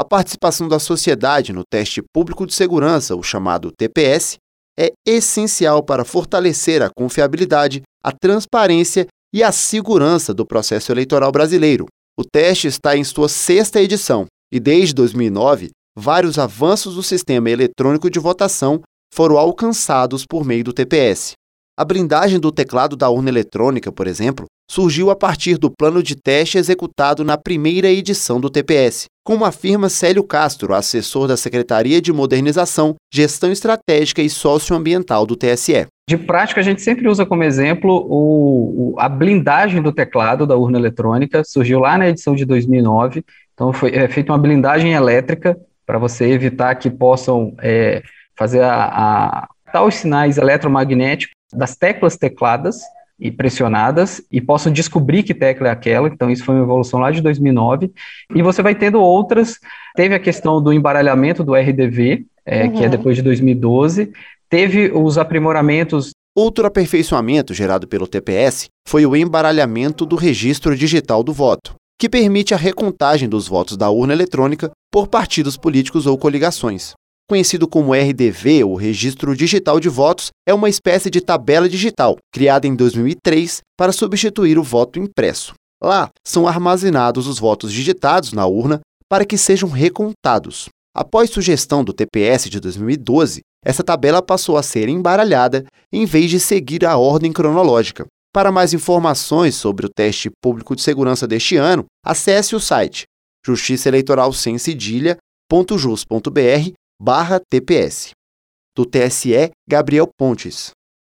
A participação da sociedade no teste público de segurança, o chamado TPS, é essencial para fortalecer a confiabilidade, a transparência e a segurança do processo eleitoral brasileiro. O teste está em sua sexta edição e, desde 2009, vários avanços do sistema eletrônico de votação foram alcançados por meio do TPS. A blindagem do teclado da urna eletrônica, por exemplo, surgiu a partir do plano de teste executado na primeira edição do TPS, como afirma Célio Castro, assessor da Secretaria de Modernização, Gestão Estratégica e Socioambiental do TSE. De prática, a gente sempre usa como exemplo o, o, a blindagem do teclado da urna eletrônica, surgiu lá na edição de 2009, então foi é, feita uma blindagem elétrica para você evitar que possam é, fazer a, a, os sinais eletromagnéticos das teclas tecladas e pressionadas e possam descobrir que tecla é aquela. Então, isso foi uma evolução lá de 2009. E você vai tendo outras. Teve a questão do embaralhamento do RDV, é, uhum. que é depois de 2012. Teve os aprimoramentos. Outro aperfeiçoamento gerado pelo TPS foi o embaralhamento do registro digital do voto, que permite a recontagem dos votos da urna eletrônica por partidos políticos ou coligações. Conhecido como RDV, o Registro Digital de Votos, é uma espécie de tabela digital, criada em 2003 para substituir o voto impresso. Lá são armazenados os votos digitados na urna para que sejam recontados. Após sugestão do TPS de 2012, essa tabela passou a ser embaralhada em vez de seguir a ordem cronológica. Para mais informações sobre o teste público de segurança deste ano, acesse o site justiçaeleitoral sem barra TPS. Do TSE, Gabriel Pontes.